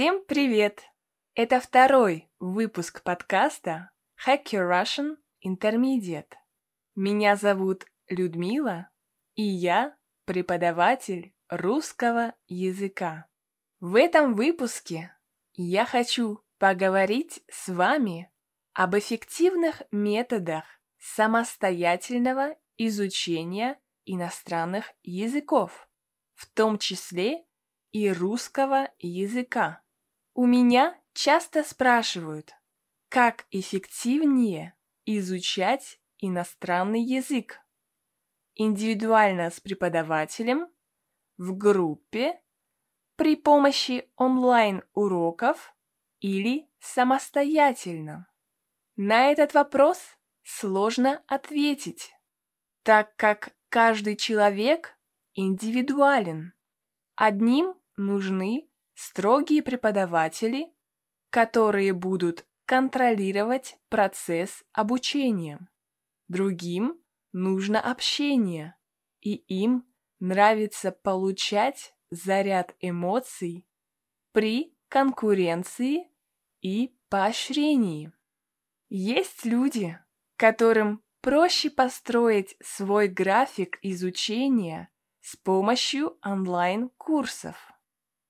Всем привет! Это второй выпуск подкаста Hack Your Russian Intermediate. Меня зовут Людмила, и я преподаватель русского языка. В этом выпуске я хочу поговорить с вами об эффективных методах самостоятельного изучения иностранных языков, в том числе и русского языка. У меня часто спрашивают, как эффективнее изучать иностранный язык. Индивидуально с преподавателем, в группе, при помощи онлайн-уроков или самостоятельно. На этот вопрос сложно ответить, так как каждый человек индивидуален. Одним нужны строгие преподаватели, которые будут контролировать процесс обучения. Другим нужно общение, и им нравится получать заряд эмоций при конкуренции и поощрении. Есть люди, которым проще построить свой график изучения с помощью онлайн-курсов.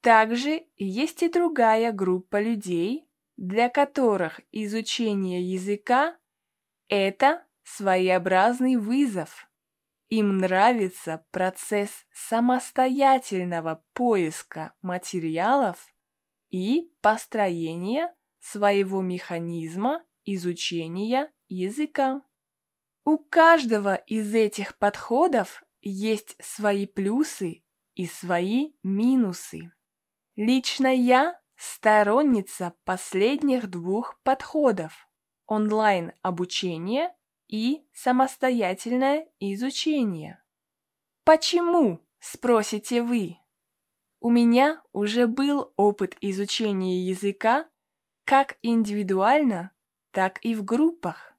Также есть и другая группа людей, для которых изучение языка – это своеобразный вызов. Им нравится процесс самостоятельного поиска материалов и построения своего механизма изучения языка. У каждого из этих подходов есть свои плюсы и свои минусы. Лично я сторонница последних двух подходов – онлайн-обучение и самостоятельное изучение. Почему, спросите вы? У меня уже был опыт изучения языка как индивидуально, так и в группах.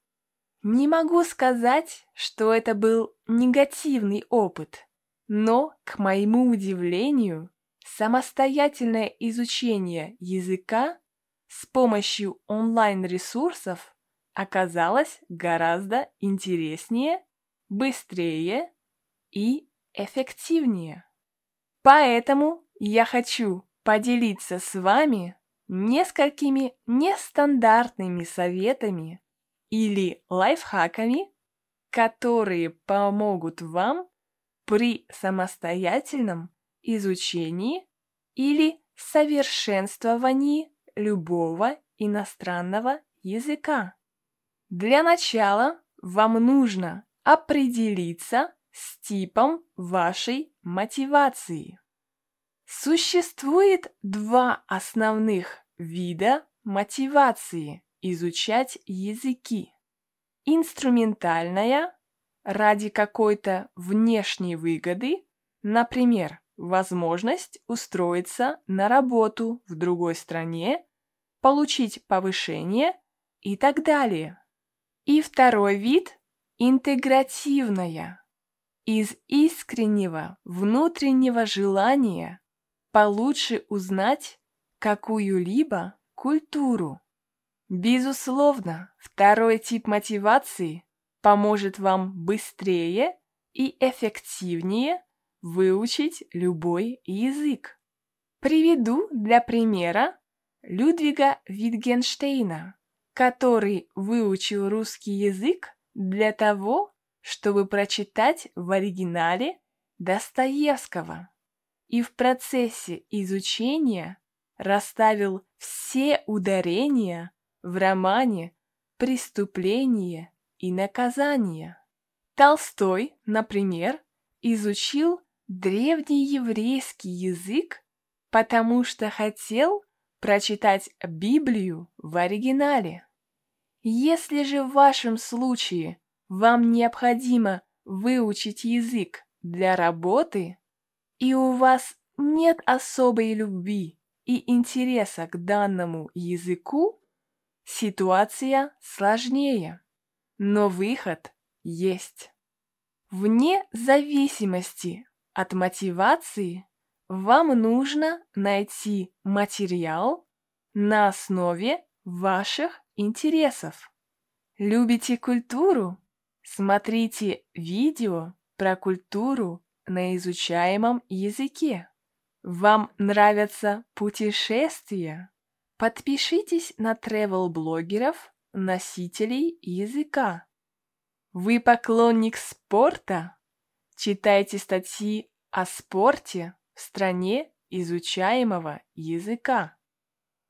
Не могу сказать, что это был негативный опыт, но, к моему удивлению, самостоятельное изучение языка с помощью онлайн-ресурсов оказалось гораздо интереснее, быстрее и эффективнее. Поэтому я хочу поделиться с вами несколькими нестандартными советами или лайфхаками, которые помогут вам при самостоятельном изучении или совершенствовании любого иностранного языка. Для начала вам нужно определиться с типом вашей мотивации. Существует два основных вида мотивации изучать языки. Инструментальная ради какой-то внешней выгоды, например, возможность устроиться на работу в другой стране, получить повышение и так далее. И второй вид – интегративная, из искреннего внутреннего желания получше узнать какую-либо культуру. Безусловно, второй тип мотивации поможет вам быстрее и эффективнее выучить любой язык. Приведу для примера Людвига Витгенштейна, который выучил русский язык для того, чтобы прочитать в оригинале Достоевского. И в процессе изучения расставил все ударения в романе «Преступление и наказание». Толстой, например, изучил древнееврейский язык, потому что хотел прочитать Библию в оригинале. Если же в вашем случае вам необходимо выучить язык для работы, и у вас нет особой любви и интереса к данному языку, ситуация сложнее, но выход есть. Вне зависимости от мотивации вам нужно найти материал на основе ваших интересов. Любите культуру? Смотрите видео про культуру на изучаемом языке. Вам нравятся путешествия? Подпишитесь на travel-блогеров, носителей языка. Вы поклонник спорта? Читайте статьи о спорте в стране изучаемого языка.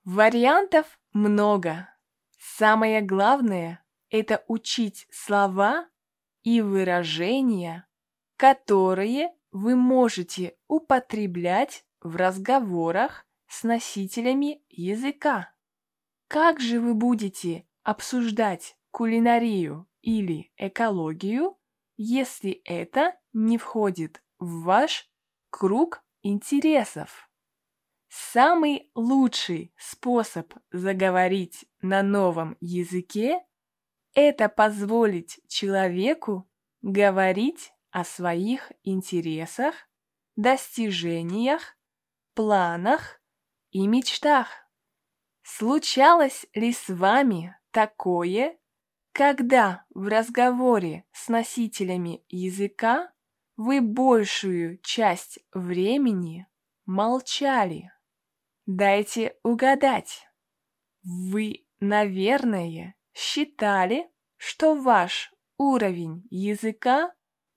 Вариантов много. Самое главное – это учить слова и выражения, которые вы можете употреблять в разговорах с носителями языка. Как же вы будете обсуждать кулинарию или экологию, если это не входит в ваш круг интересов? Самый лучший способ заговорить на новом языке – это позволить человеку говорить о своих интересах, достижениях, планах и мечтах. Случалось ли с вами такое, когда в разговоре с носителями языка вы большую часть времени молчали? Дайте угадать. Вы, наверное, считали, что ваш уровень языка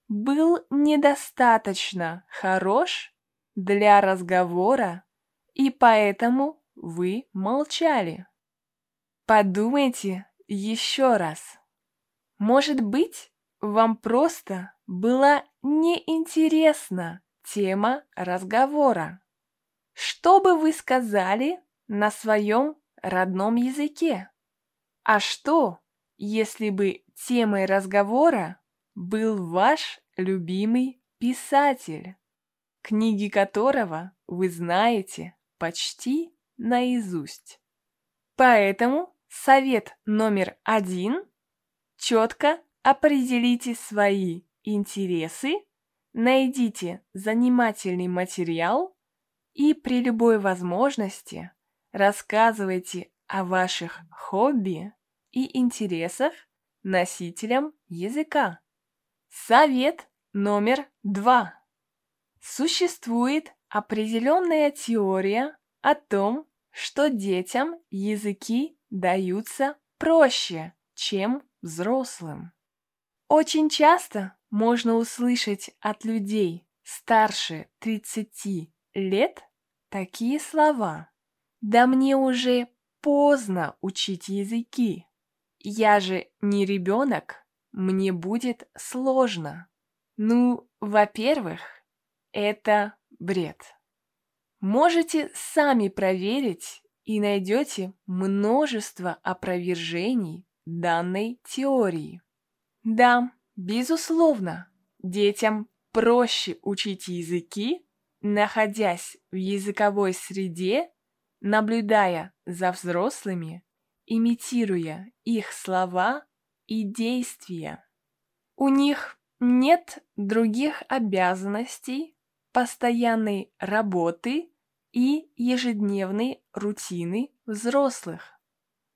был недостаточно хорош для разговора, и поэтому вы молчали. Подумайте еще раз. Может быть, вам просто была неинтересна тема разговора. Что бы вы сказали на своем родном языке? А что, если бы темой разговора был ваш любимый писатель, книги которого вы знаете почти наизусть? Поэтому совет номер один – четко определите свои интересы, найдите занимательный материал и при любой возможности рассказывайте о ваших хобби и интересах носителям языка. Совет номер два. Существует определенная теория о том, что детям языки даются проще, чем взрослым. Очень часто можно услышать от людей старше 30 лет такие слова. Да мне уже поздно учить языки. Я же не ребенок, мне будет сложно. Ну, во-первых, это бред. Можете сами проверить и найдете множество опровержений данной теории. Да, безусловно, детям проще учить языки, находясь в языковой среде, наблюдая за взрослыми имитируя их слова и действия. У них нет других обязанностей, постоянной работы и ежедневной рутины взрослых.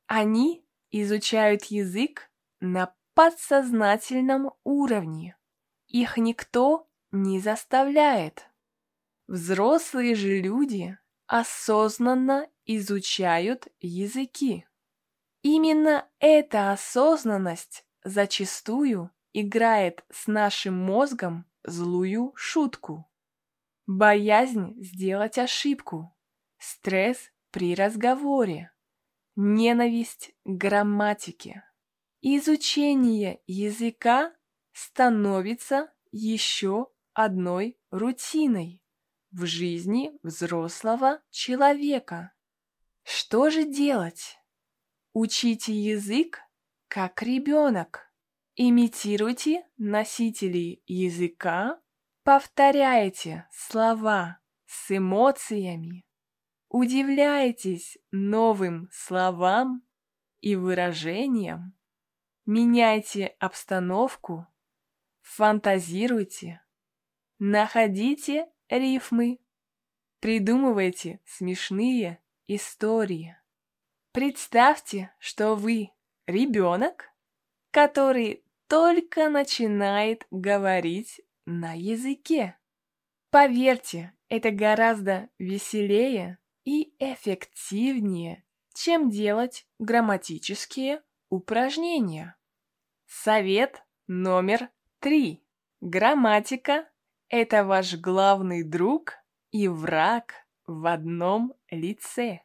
Они изучают язык на подсознательном уровне. Их никто не заставляет. Взрослые же люди осознанно изучают языки. Именно эта осознанность зачастую играет с нашим мозгом злую шутку. Боязнь сделать ошибку, стресс при разговоре, ненависть к грамматике. Изучение языка становится еще одной рутиной в жизни взрослого человека. Что же делать? Учите язык как ребенок. Имитируйте носителей языка, повторяйте слова с эмоциями, удивляйтесь новым словам и выражениям, меняйте обстановку, фантазируйте, находите рифмы, Придумывайте смешные истории. Представьте, что вы ребенок, который только начинает говорить на языке. Поверьте, это гораздо веселее и эффективнее, чем делать грамматические упражнения. Совет номер три. Грамматика – это ваш главный друг и враг в одном лице.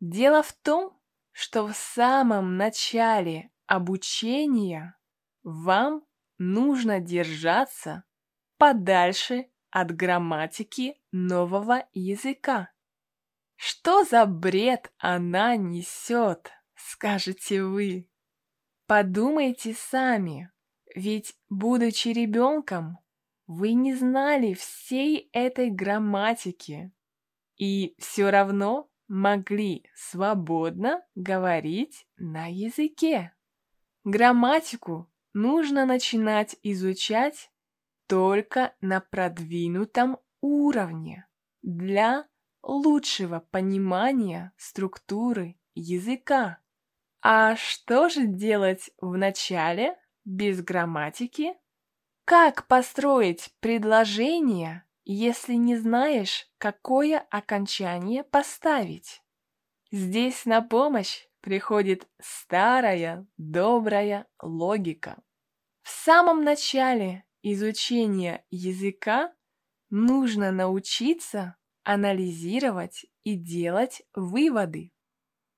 Дело в том, что в самом начале обучения вам нужно держаться подальше от грамматики нового языка. Что за бред она несет, скажете вы? Подумайте сами, ведь, будучи ребенком, вы не знали всей этой грамматики и все равно могли свободно говорить на языке. Грамматику нужно начинать изучать только на продвинутом уровне для лучшего понимания структуры языка. А что же делать в начале без грамматики? Как построить предложение, если не знаешь, какое окончание поставить? Здесь на помощь приходит старая добрая логика. В самом начале изучения языка нужно научиться анализировать и делать выводы.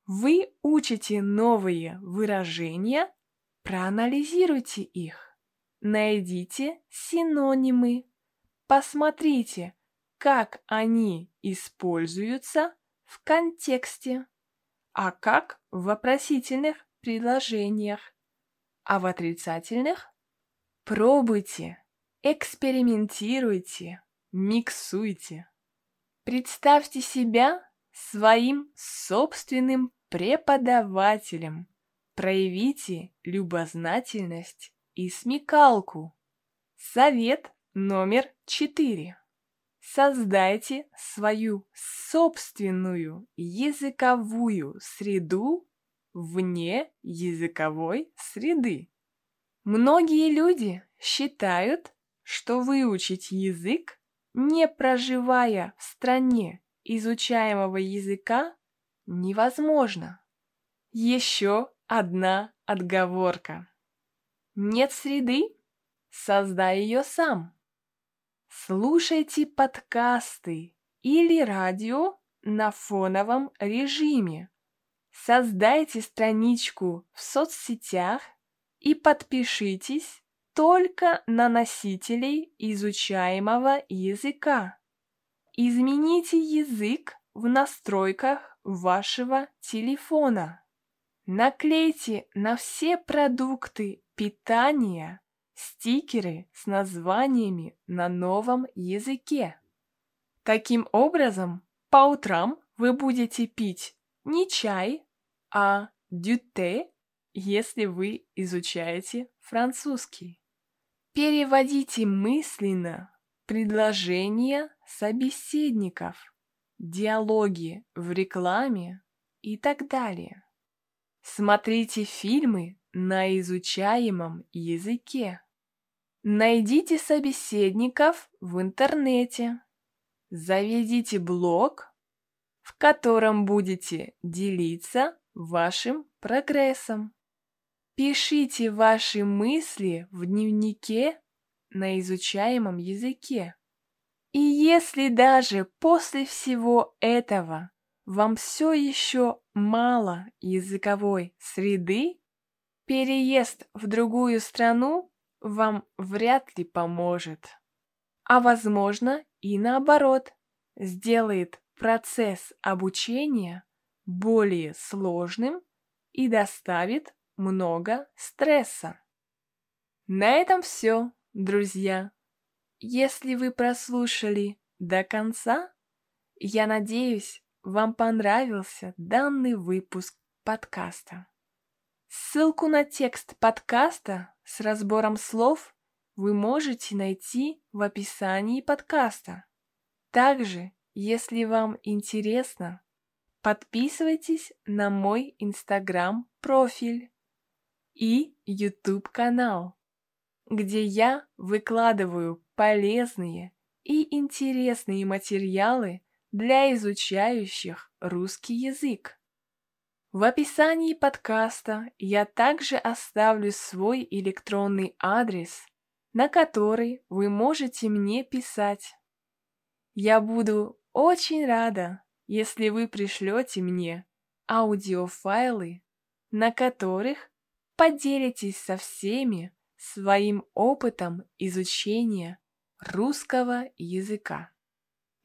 Вы учите новые выражения, проанализируйте их. Найдите синонимы. Посмотрите, как они используются в контексте, а как в вопросительных предложениях, а в отрицательных пробуйте, экспериментируйте, миксуйте. Представьте себя своим собственным преподавателем. Проявите любознательность и смекалку. Совет номер четыре. Создайте свою собственную языковую среду вне языковой среды. Многие люди считают, что выучить язык не проживая в стране изучаемого языка, невозможно. Еще одна отговорка. Нет среды? Создай ее сам. Слушайте подкасты или радио на фоновом режиме. Создайте страничку в соцсетях и подпишитесь только на носителей изучаемого языка. Измените язык в настройках вашего телефона. Наклейте на все продукты питания стикеры с названиями на новом языке. Таким образом, по утрам вы будете пить не чай, а дюте, если вы изучаете французский. Переводите мысленно предложения собеседников, диалоги в рекламе и так далее. Смотрите фильмы на изучаемом языке. Найдите собеседников в интернете. Заведите блог, в котором будете делиться вашим прогрессом. Пишите ваши мысли в дневнике на изучаемом языке. И если даже после всего этого вам все еще мало языковой среды, переезд в другую страну вам вряд ли поможет. А возможно и наоборот, сделает процесс обучения более сложным и доставит много стресса. На этом все, друзья. Если вы прослушали до конца, я надеюсь, вам понравился данный выпуск подкаста. Ссылку на текст подкаста с разбором слов вы можете найти в описании подкаста. Также если вам интересно, подписывайтесь на мой инстаграм-профиль и YouTube-канал, где я выкладываю полезные и интересные материалы для изучающих русский язык. В описании подкаста я также оставлю свой электронный адрес, на который вы можете мне писать. Я буду очень рада, если вы пришлете мне аудиофайлы, на которых поделитесь со всеми своим опытом изучения русского языка.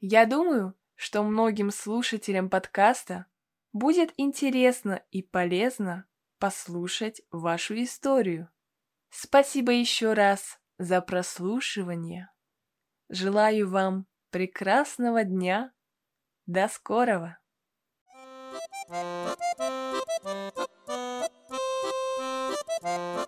Я думаю, что многим слушателям подкаста будет интересно и полезно послушать вашу историю. Спасибо еще раз за прослушивание. Желаю вам прекрасного дня. До скорого! Bye.